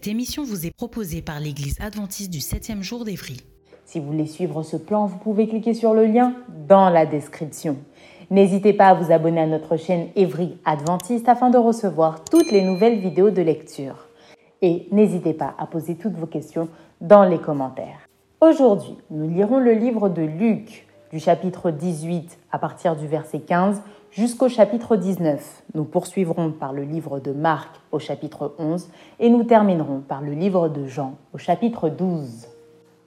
Cette émission vous est proposée par l'Église adventiste du 7e jour d'Évry. Si vous voulez suivre ce plan, vous pouvez cliquer sur le lien dans la description. N'hésitez pas à vous abonner à notre chaîne Évry Adventiste afin de recevoir toutes les nouvelles vidéos de lecture. Et n'hésitez pas à poser toutes vos questions dans les commentaires. Aujourd'hui, nous lirons le livre de Luc du chapitre 18 à partir du verset 15 jusqu'au chapitre 19. Nous poursuivrons par le livre de Marc au chapitre 11 et nous terminerons par le livre de Jean au chapitre 12.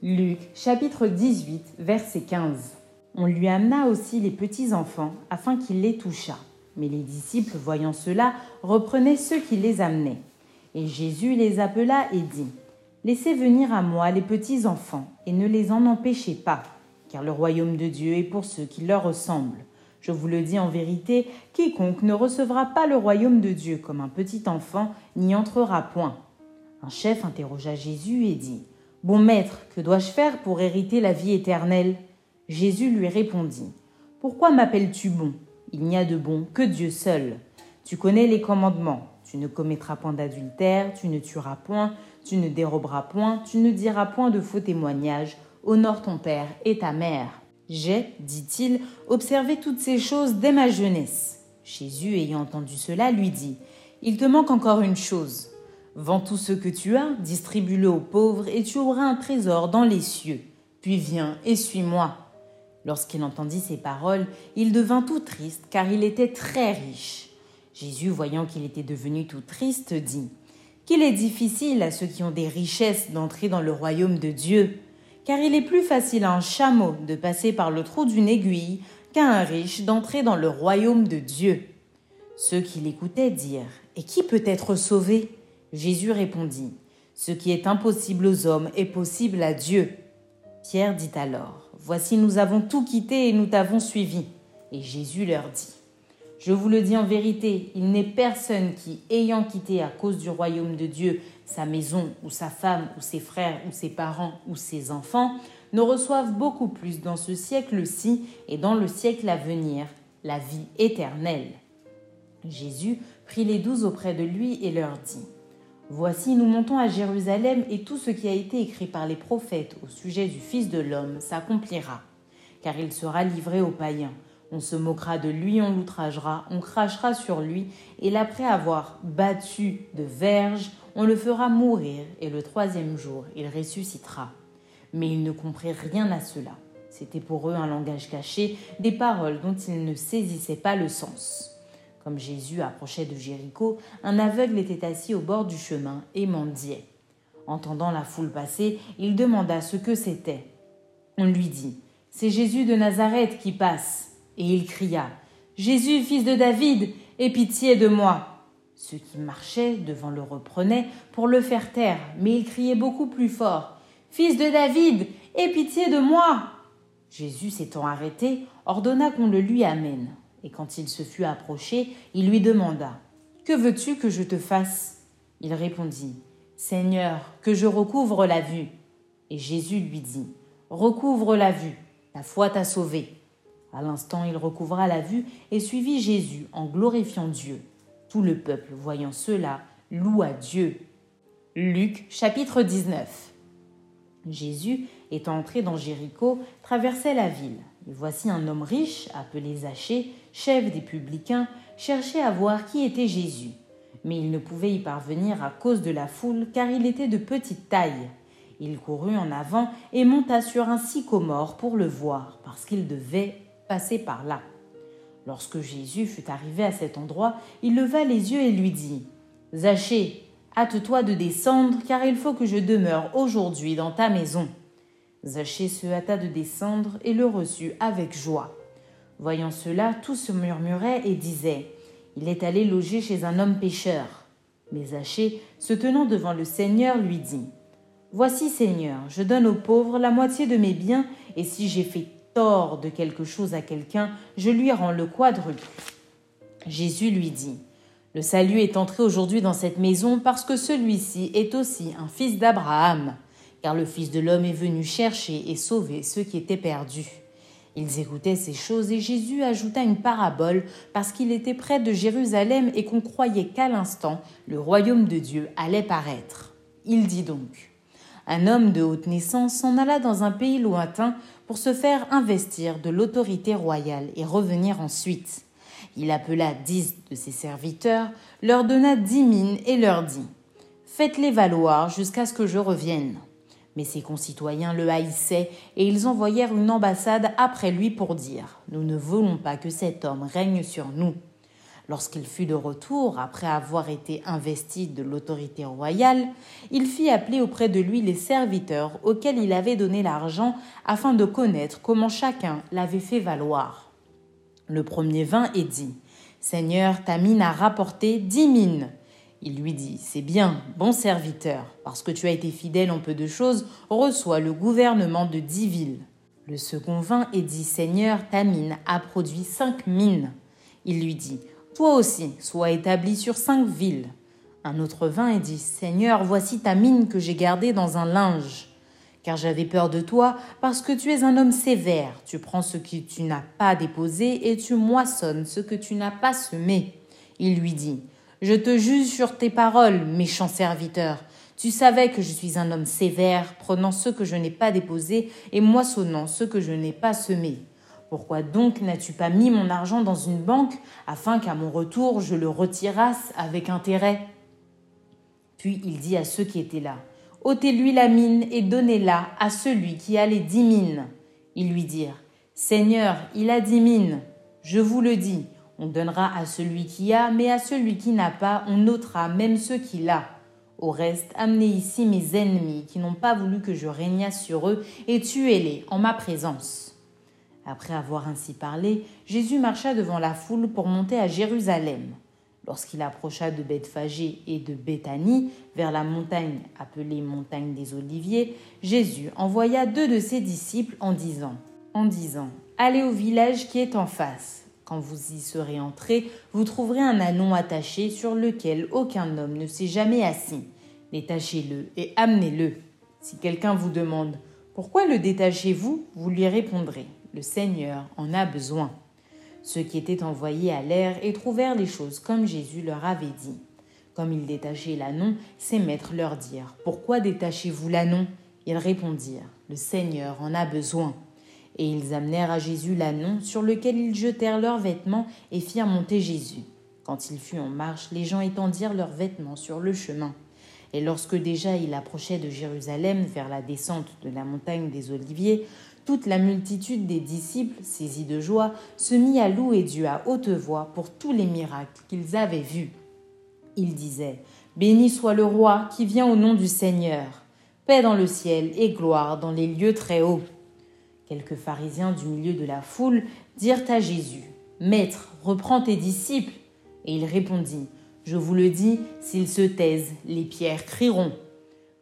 Luc chapitre 18 verset 15. On lui amena aussi les petits enfants afin qu'il les touchât. Mais les disciples, voyant cela, reprenaient ceux qui les amenaient. Et Jésus les appela et dit, Laissez venir à moi les petits enfants et ne les en empêchez pas, car le royaume de Dieu est pour ceux qui leur ressemblent. Je vous le dis en vérité, quiconque ne recevra pas le royaume de Dieu comme un petit enfant n'y entrera point. Un chef interrogea Jésus et dit, Bon maître, que dois-je faire pour hériter la vie éternelle? Jésus lui répondit, Pourquoi m'appelles-tu bon? Il n'y a de bon que Dieu seul. Tu connais les commandements. Tu ne commettras point d'adultère, tu ne tueras point, tu ne déroberas point, tu ne diras point de faux témoignages, honore ton père et ta mère. J'ai, dit-il, observé toutes ces choses dès ma jeunesse. Jésus, ayant entendu cela, lui dit, Il te manque encore une chose. Vends tout ce que tu as, distribue-le aux pauvres, et tu auras un trésor dans les cieux. Puis viens et suis-moi. Lorsqu'il entendit ces paroles, il devint tout triste, car il était très riche. Jésus, voyant qu'il était devenu tout triste, dit, Qu'il est difficile à ceux qui ont des richesses d'entrer dans le royaume de Dieu car il est plus facile à un chameau de passer par le trou d'une aiguille qu'à un riche d'entrer dans le royaume de Dieu. Ceux qui l'écoutaient dirent Et qui peut être sauvé? Jésus répondit Ce qui est impossible aux hommes est possible à Dieu. Pierre dit alors Voici, nous avons tout quitté et nous t'avons suivi. Et Jésus leur dit je vous le dis en vérité, il n'est personne qui, ayant quitté à cause du royaume de Dieu sa maison ou sa femme ou ses frères ou ses parents ou ses enfants, ne reçoive beaucoup plus dans ce siècle-ci et dans le siècle à venir la vie éternelle. Jésus prit les douze auprès de lui et leur dit, Voici, nous montons à Jérusalem et tout ce qui a été écrit par les prophètes au sujet du Fils de l'homme s'accomplira, car il sera livré aux païens on se moquera de lui, on l'outragera, on crachera sur lui, et l'après avoir battu de verge, on le fera mourir, et le troisième jour, il ressuscitera. Mais ils ne comprirent rien à cela. C'était pour eux un langage caché, des paroles dont ils ne saisissaient pas le sens. Comme Jésus approchait de Jéricho, un aveugle était assis au bord du chemin et mendiait. Entendant la foule passer, il demanda ce que c'était. On lui dit C'est Jésus de Nazareth qui passe. Et il cria Jésus, fils de David, aie pitié de moi. Ceux qui marchaient devant le reprenaient pour le faire taire, mais il criait beaucoup plus fort Fils de David, aie pitié de moi. Jésus s'étant arrêté, ordonna qu'on le lui amène. Et quand il se fut approché, il lui demanda Que veux-tu que je te fasse? Il répondit Seigneur, que je recouvre la vue. Et Jésus lui dit Recouvre la vue, ta foi t'a sauvé. À l'instant, il recouvra la vue et suivit Jésus en glorifiant Dieu. Tout le peuple, voyant cela, loua Dieu. Luc chapitre 19 Jésus, étant entré dans Jéricho, traversait la ville. Voici un homme riche, appelé Zachée, chef des publicains, cherchait à voir qui était Jésus. Mais il ne pouvait y parvenir à cause de la foule, car il était de petite taille. Il courut en avant et monta sur un sycomore pour le voir, parce qu'il devait passer par là. Lorsque Jésus fut arrivé à cet endroit, il leva les yeux et lui dit Zachée, hâte-toi de descendre, car il faut que je demeure aujourd'hui dans ta maison. Zachée se hâta de descendre et le reçut avec joie. Voyant cela, tous se murmuraient et disaient Il est allé loger chez un homme pécheur. Mais Zachée, se tenant devant le Seigneur, lui dit Voici, Seigneur, je donne aux pauvres la moitié de mes biens, et si j'ai fait de quelque chose à quelqu'un, je lui rends le quadruple. Jésus lui dit, Le salut est entré aujourd'hui dans cette maison parce que celui-ci est aussi un fils d'Abraham, car le Fils de l'homme est venu chercher et sauver ceux qui étaient perdus. Ils écoutaient ces choses et Jésus ajouta une parabole parce qu'il était près de Jérusalem et qu'on croyait qu'à l'instant le royaume de Dieu allait paraître. Il dit donc Un homme de haute naissance s'en alla dans un pays lointain pour se faire investir de l'autorité royale et revenir ensuite. Il appela dix de ses serviteurs, leur donna dix mines et leur dit Faites-les valoir jusqu'à ce que je revienne. Mais ses concitoyens le haïssaient et ils envoyèrent une ambassade après lui pour dire Nous ne voulons pas que cet homme règne sur nous. Lorsqu'il fut de retour, après avoir été investi de l'autorité royale, il fit appeler auprès de lui les serviteurs auxquels il avait donné l'argent afin de connaître comment chacun l'avait fait valoir. Le premier vint et dit Seigneur, ta mine a rapporté dix mines. Il lui dit C'est bien, bon serviteur, parce que tu as été fidèle en peu de choses, reçois le gouvernement de dix villes. Le second vint et dit Seigneur, ta mine a produit cinq mines. Il lui dit toi aussi, sois établi sur cinq villes. Un autre vint et dit Seigneur, voici ta mine que j'ai gardée dans un linge. Car j'avais peur de toi, parce que tu es un homme sévère. Tu prends ce que tu n'as pas déposé et tu moissonnes ce que tu n'as pas semé. Il lui dit Je te juge sur tes paroles, méchant serviteur. Tu savais que je suis un homme sévère, prenant ce que je n'ai pas déposé et moissonnant ce que je n'ai pas semé. Pourquoi donc n'as-tu pas mis mon argent dans une banque afin qu'à mon retour je le retirasse avec intérêt? Puis il dit à ceux qui étaient là ôtez-lui la mine et donnez-la à celui qui a les dix mines. Ils lui dirent Seigneur, il a dix mines. Je vous le dis, on donnera à celui qui a, mais à celui qui n'a pas, on ôtera même ce qu'il a. Au reste, amenez ici mes ennemis qui n'ont pas voulu que je régnasse sur eux, et tuez-les en ma présence. Après avoir ainsi parlé, Jésus marcha devant la foule pour monter à Jérusalem. Lorsqu'il approcha de Bethphagée et de Béthanie, vers la montagne appelée montagne des Oliviers, Jésus envoya deux de ses disciples en disant en disant Allez au village qui est en face. Quand vous y serez entrés, vous trouverez un anon attaché sur lequel aucun homme ne s'est jamais assis. Détachez-le et amenez-le. Si quelqu'un vous demande Pourquoi le détachez-vous? Vous lui répondrez le Seigneur en a besoin. Ceux qui étaient envoyés allèrent et trouvèrent les choses comme Jésus leur avait dit. Comme ils détachaient l'ânon, ses maîtres leur dirent Pourquoi détachez-vous l'ânon Ils répondirent Le Seigneur en a besoin. Et ils amenèrent à Jésus l'ânon sur lequel ils jetèrent leurs vêtements et firent monter Jésus. Quand il fut en marche, les gens étendirent leurs vêtements sur le chemin. Et lorsque déjà il approchait de Jérusalem vers la descente de la montagne des Oliviers, toute la multitude des disciples, saisis de joie, se mit à louer Dieu à haute voix pour tous les miracles qu'ils avaient vus. Ils disaient Béni soit le roi qui vient au nom du Seigneur, paix dans le ciel et gloire dans les lieux très hauts. Quelques pharisiens du milieu de la foule dirent à Jésus Maître, reprends tes disciples. Et il répondit Je vous le dis, s'ils se taisent, les pierres crieront.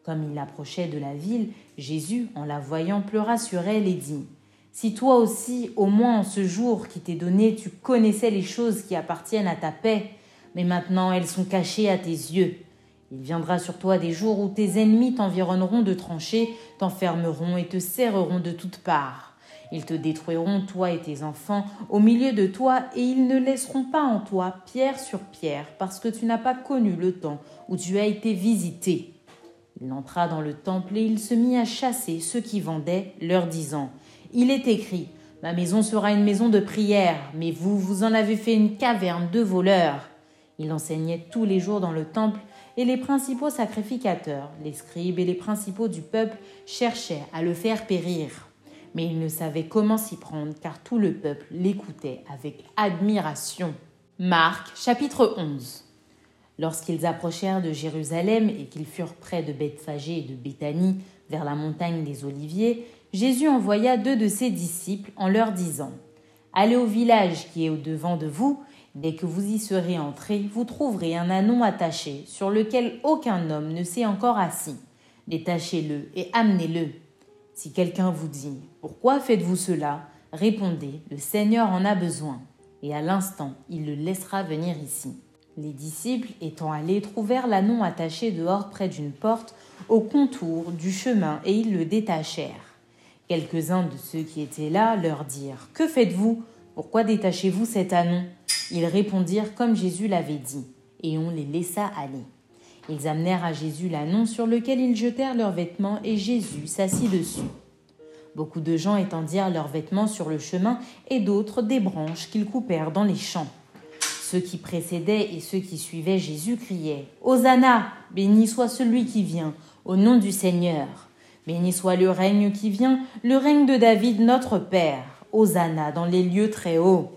Comme il approchait de la ville, Jésus, en la voyant, pleura sur elle et dit Si toi aussi, au moins en ce jour qui t'est donné, tu connaissais les choses qui appartiennent à ta paix, mais maintenant elles sont cachées à tes yeux. Il viendra sur toi des jours où tes ennemis t'environneront de tranchées, t'enfermeront et te serreront de toutes parts. Ils te détruiront, toi et tes enfants, au milieu de toi, et ils ne laisseront pas en toi pierre sur pierre, parce que tu n'as pas connu le temps où tu as été visité. Il entra dans le temple et il se mit à chasser ceux qui vendaient, leur disant Il est écrit Ma maison sera une maison de prière, mais vous, vous en avez fait une caverne de voleurs. Il enseignait tous les jours dans le temple, et les principaux sacrificateurs, les scribes et les principaux du peuple cherchaient à le faire périr. mais il ne savait comment s'y prendre car tout le peuple l'écoutait avec admiration. Marc chapitre 11 Lorsqu'ils approchèrent de Jérusalem et qu'ils furent près de Bethphagée et de Béthanie, vers la montagne des Oliviers, Jésus envoya deux de ses disciples en leur disant Allez au village qui est au-devant de vous, dès que vous y serez entrés, vous trouverez un anon attaché sur lequel aucun homme ne s'est encore assis. Détachez-le et amenez-le. Si quelqu'un vous dit Pourquoi faites-vous cela? Répondez Le Seigneur en a besoin, et à l'instant il le laissera venir ici. Les disciples, étant allés, trouvèrent l'anon attaché dehors près d'une porte, au contour du chemin, et ils le détachèrent. Quelques-uns de ceux qui étaient là leur dirent Que faites-vous? Pourquoi détachez-vous cet anon Ils répondirent comme Jésus l'avait dit, et on les laissa aller. Ils amenèrent à Jésus l'anon sur lequel ils jetèrent leurs vêtements, et Jésus s'assit dessus. Beaucoup de gens étendirent leurs vêtements sur le chemin, et d'autres des branches qu'ils coupèrent dans les champs. Ceux qui précédaient et ceux qui suivaient Jésus criaient Hosanna Béni soit celui qui vient, au nom du Seigneur. Béni soit le règne qui vient, le règne de David notre Père. Hosanna dans les lieux très hauts.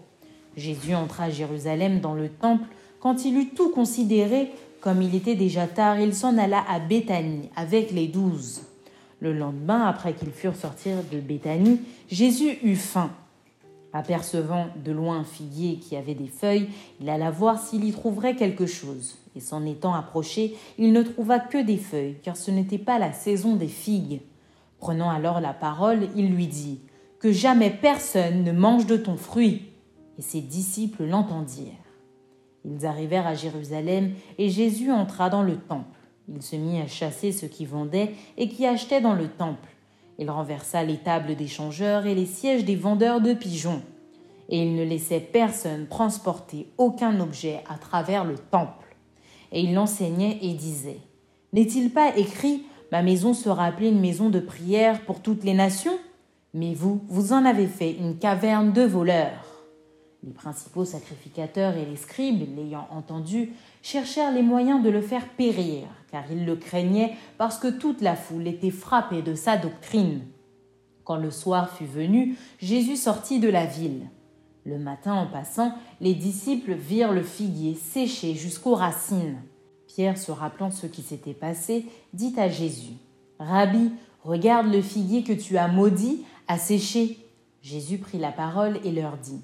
Jésus entra à Jérusalem dans le temple. Quand il eut tout considéré, comme il était déjà tard, il s'en alla à Béthanie avec les douze. Le lendemain, après qu'ils furent sortis de Béthanie, Jésus eut faim. Apercevant de loin un figuier qui avait des feuilles, il alla voir s'il y trouverait quelque chose. Et s'en étant approché, il ne trouva que des feuilles, car ce n'était pas la saison des figues. Prenant alors la parole, il lui dit Que jamais personne ne mange de ton fruit. Et ses disciples l'entendirent. Ils arrivèrent à Jérusalem, et Jésus entra dans le temple. Il se mit à chasser ceux qui vendaient et qui achetaient dans le temple il renversa les tables des changeurs et les sièges des vendeurs de pigeons. Et il ne laissait personne transporter aucun objet à travers le temple. Et il enseignait et disait N'est-il pas écrit Ma maison sera appelée une maison de prière pour toutes les nations Mais vous, vous en avez fait une caverne de voleurs. Les principaux sacrificateurs et les scribes, l'ayant entendu, cherchèrent les moyens de le faire périr, car ils le craignaient parce que toute la foule était frappée de sa doctrine. Quand le soir fut venu, Jésus sortit de la ville. Le matin, en passant, les disciples virent le figuier séché jusqu'aux racines. Pierre, se rappelant ce qui s'était passé, dit à Jésus Rabbi, regarde le figuier que tu as maudit, a séché. Jésus prit la parole et leur dit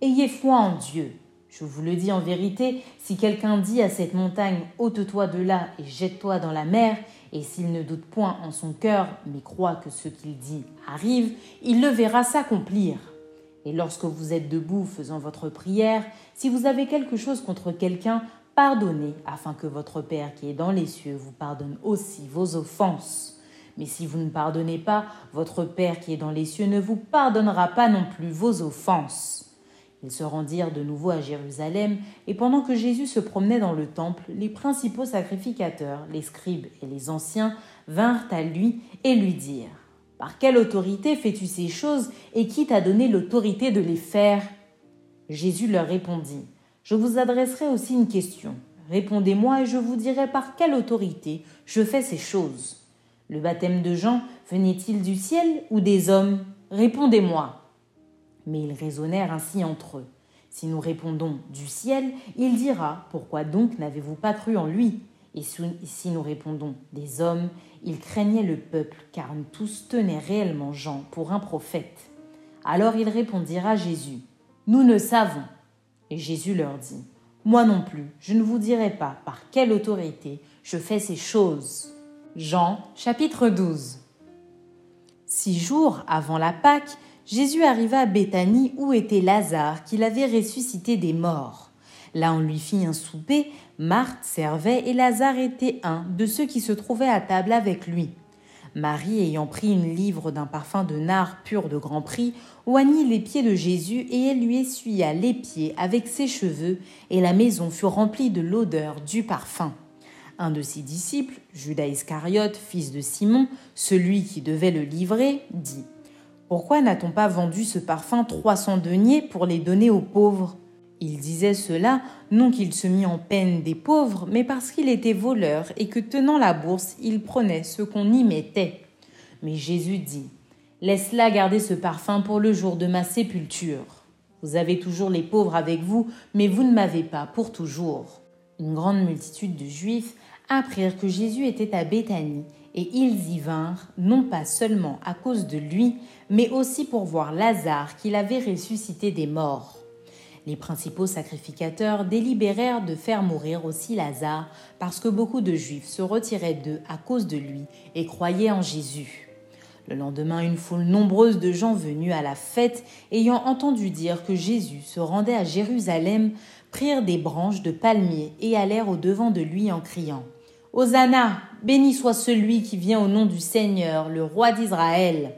Ayez foi en Dieu. Je vous le dis en vérité, si quelqu'un dit à cette montagne ôte-toi de là et jette-toi dans la mer, et s'il ne doute point en son cœur, mais croit que ce qu'il dit arrive, il le verra s'accomplir. Et lorsque vous êtes debout faisant votre prière, si vous avez quelque chose contre quelqu'un, pardonnez, afin que votre Père qui est dans les cieux vous pardonne aussi vos offenses. Mais si vous ne pardonnez pas, votre Père qui est dans les cieux ne vous pardonnera pas non plus vos offenses. Ils se rendirent de nouveau à Jérusalem, et pendant que Jésus se promenait dans le temple, les principaux sacrificateurs, les scribes et les anciens vinrent à lui et lui dirent Par quelle autorité fais-tu ces choses, et qui t'a donné l'autorité de les faire? Jésus leur répondit Je vous adresserai aussi une question. Répondez-moi et je vous dirai par quelle autorité je fais ces choses. Le baptême de Jean venait-il du ciel ou des hommes? Répondez-moi. Mais ils raisonnèrent ainsi entre eux. Si nous répondons du ciel, il dira Pourquoi donc n'avez-vous pas cru en lui? Et si nous répondons des hommes, il craignait le peuple, car tous tenaient réellement Jean pour un prophète. Alors ils répondirent à Jésus Nous ne savons. Et Jésus leur dit Moi non plus, je ne vous dirai pas par quelle autorité je fais ces choses. Jean chapitre 12 Six jours avant la Pâque, Jésus arriva à Béthanie où était Lazare, qu'il avait ressuscité des morts. Là on lui fit un souper, Marthe servait et Lazare était un de ceux qui se trouvaient à table avec lui. Marie, ayant pris une livre d'un parfum de nard pur de grand prix, oignit les pieds de Jésus et elle lui essuya les pieds avec ses cheveux, et la maison fut remplie de l'odeur du parfum. Un de ses disciples, Judas Iscariote, fils de Simon, celui qui devait le livrer, dit pourquoi n'a-t-on pas vendu ce parfum trois cents deniers pour les donner aux pauvres? Il disait cela non qu'il se mit en peine des pauvres, mais parce qu'il était voleur et que tenant la bourse, il prenait ce qu'on y mettait. Mais Jésus dit Laisse-la garder ce parfum pour le jour de ma sépulture. Vous avez toujours les pauvres avec vous, mais vous ne m'avez pas pour toujours. Une grande multitude de Juifs apprirent que Jésus était à Béthanie, et ils y vinrent, non pas seulement à cause de lui, mais aussi pour voir Lazare qu'il avait ressuscité des morts. Les principaux sacrificateurs délibérèrent de faire mourir aussi Lazare, parce que beaucoup de Juifs se retiraient d'eux à cause de lui et croyaient en Jésus. Le lendemain, une foule nombreuse de gens venus à la fête, ayant entendu dire que Jésus se rendait à Jérusalem, prirent des branches de palmiers et allèrent au devant de lui en criant Hosanna, béni soit celui qui vient au nom du Seigneur, le roi d'Israël.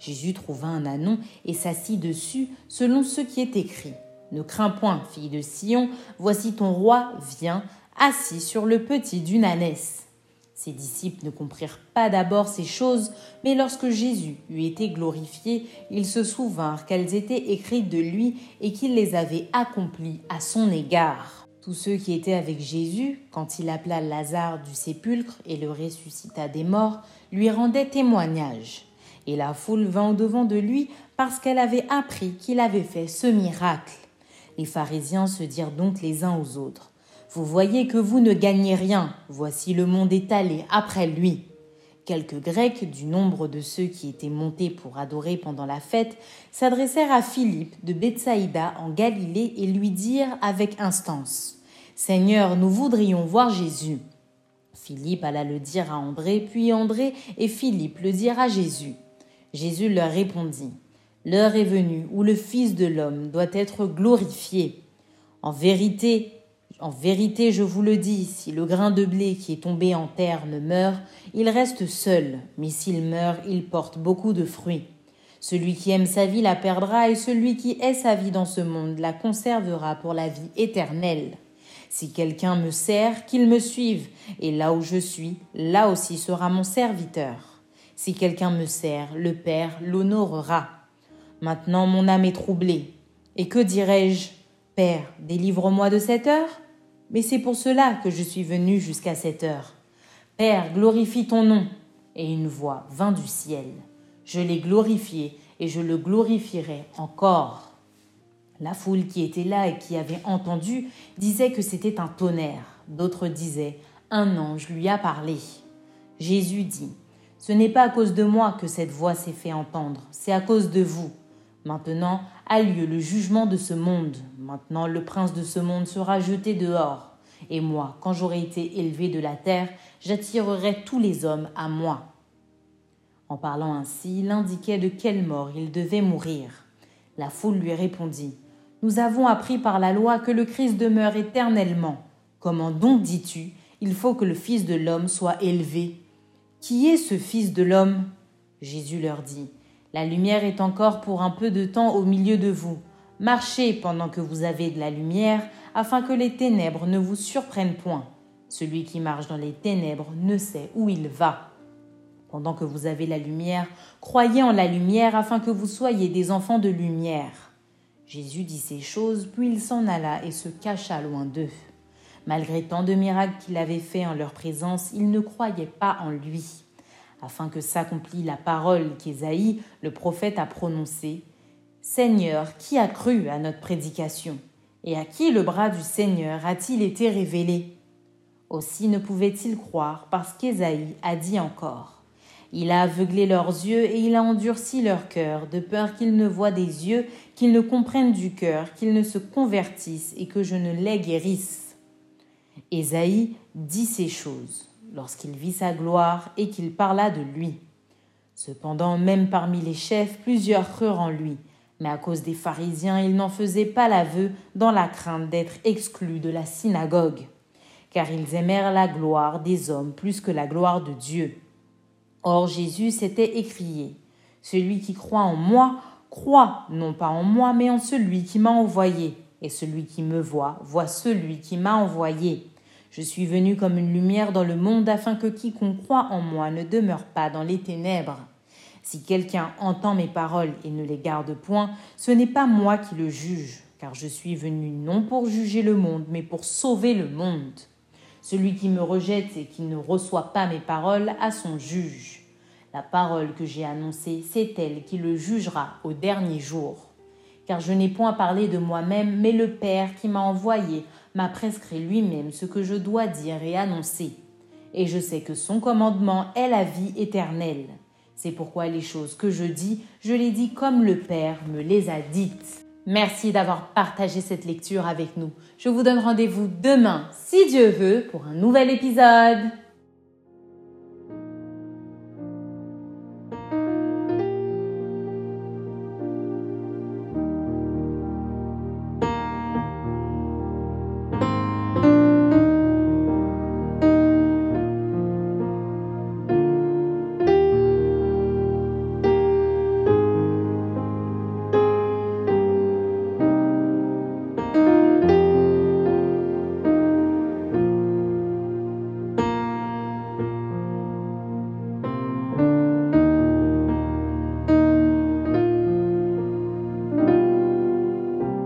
Jésus trouva un anon et s'assit dessus, selon ce qui est écrit. Ne crains point, fille de Sion, voici ton roi vient, assis sur le petit d'une ânesse. Ses disciples ne comprirent pas d'abord ces choses, mais lorsque Jésus eut été glorifié, ils se souvinrent qu'elles étaient écrites de lui et qu'il les avait accomplies à son égard. Tous ceux qui étaient avec Jésus, quand il appela Lazare du sépulcre et le ressuscita des morts, lui rendaient témoignage. Et la foule vint au-devant de lui parce qu'elle avait appris qu'il avait fait ce miracle. Les pharisiens se dirent donc les uns aux autres vous voyez que vous ne gagnez rien. Voici le monde étalé après lui. Quelques Grecs, du nombre de ceux qui étaient montés pour adorer pendant la fête, s'adressèrent à Philippe de Bethsaïda en Galilée et lui dirent avec instance Seigneur, nous voudrions voir Jésus. Philippe alla le dire à André, puis André et Philippe le dirent à Jésus. Jésus leur répondit L'heure est venue où le Fils de l'homme doit être glorifié. En vérité, en vérité, je vous le dis, si le grain de blé qui est tombé en terre ne meurt, il reste seul, mais s'il meurt, il porte beaucoup de fruits. Celui qui aime sa vie la perdra, et celui qui hait sa vie dans ce monde la conservera pour la vie éternelle. Si quelqu'un me sert, qu'il me suive, et là où je suis, là aussi sera mon serviteur. Si quelqu'un me sert, le Père l'honorera. Maintenant mon âme est troublée. Et que dirai-je Père, délivre-moi de cette heure? Mais c'est pour cela que je suis venu jusqu'à cette heure. Père, glorifie ton nom. Et une voix vint du ciel. Je l'ai glorifié et je le glorifierai encore. La foule qui était là et qui avait entendu disait que c'était un tonnerre. D'autres disaient Un ange lui a parlé. Jésus dit Ce n'est pas à cause de moi que cette voix s'est fait entendre, c'est à cause de vous. Maintenant a lieu le jugement de ce monde. Maintenant le prince de ce monde sera jeté dehors. Et moi, quand j'aurai été élevé de la terre, j'attirerai tous les hommes à moi. En parlant ainsi, il indiquait de quelle mort il devait mourir. La foule lui répondit Nous avons appris par la loi que le Christ demeure éternellement. Comment donc dis-tu Il faut que le Fils de l'homme soit élevé? Qui est ce Fils de l'homme? Jésus leur dit la lumière est encore pour un peu de temps au milieu de vous. Marchez pendant que vous avez de la lumière, afin que les ténèbres ne vous surprennent point. Celui qui marche dans les ténèbres ne sait où il va. Pendant que vous avez la lumière, croyez en la lumière afin que vous soyez des enfants de lumière. Jésus dit ces choses, puis il s'en alla et se cacha loin d'eux. Malgré tant de miracles qu'il avait faits en leur présence, ils ne croyaient pas en lui afin que s'accomplît la parole qu'Ésaïe, le prophète, a prononcée. Seigneur, qui a cru à notre prédication Et à qui le bras du Seigneur a-t-il été révélé? Aussi ne pouvaient-ils croire parce qu'Ésaïe a dit encore. Il a aveuglé leurs yeux et il a endurci leur cœur, de peur qu'ils ne voient des yeux, qu'ils ne comprennent du cœur, qu'ils ne se convertissent et que je ne les guérisse. Ésaïe dit ces choses lorsqu'il vit sa gloire et qu'il parla de lui. Cependant, même parmi les chefs, plusieurs crurent en lui, mais à cause des pharisiens, il n'en faisait pas l'aveu dans la crainte d'être exclus de la synagogue, car ils aimèrent la gloire des hommes plus que la gloire de Dieu. Or Jésus s'était écrié Celui qui croit en moi, croit non pas en moi, mais en celui qui m'a envoyé, et celui qui me voit, voit celui qui m'a envoyé. Je suis venu comme une lumière dans le monde afin que quiconque croit en moi ne demeure pas dans les ténèbres. Si quelqu'un entend mes paroles et ne les garde point, ce n'est pas moi qui le juge, car je suis venu non pour juger le monde, mais pour sauver le monde. Celui qui me rejette et qui ne reçoit pas mes paroles a son juge. La parole que j'ai annoncée, c'est elle qui le jugera au dernier jour. Car je n'ai point parlé de moi-même, mais le Père qui m'a envoyé m'a prescrit lui-même ce que je dois dire et annoncer. Et je sais que son commandement est la vie éternelle. C'est pourquoi les choses que je dis, je les dis comme le Père me les a dites. Merci d'avoir partagé cette lecture avec nous. Je vous donne rendez-vous demain, si Dieu veut, pour un nouvel épisode.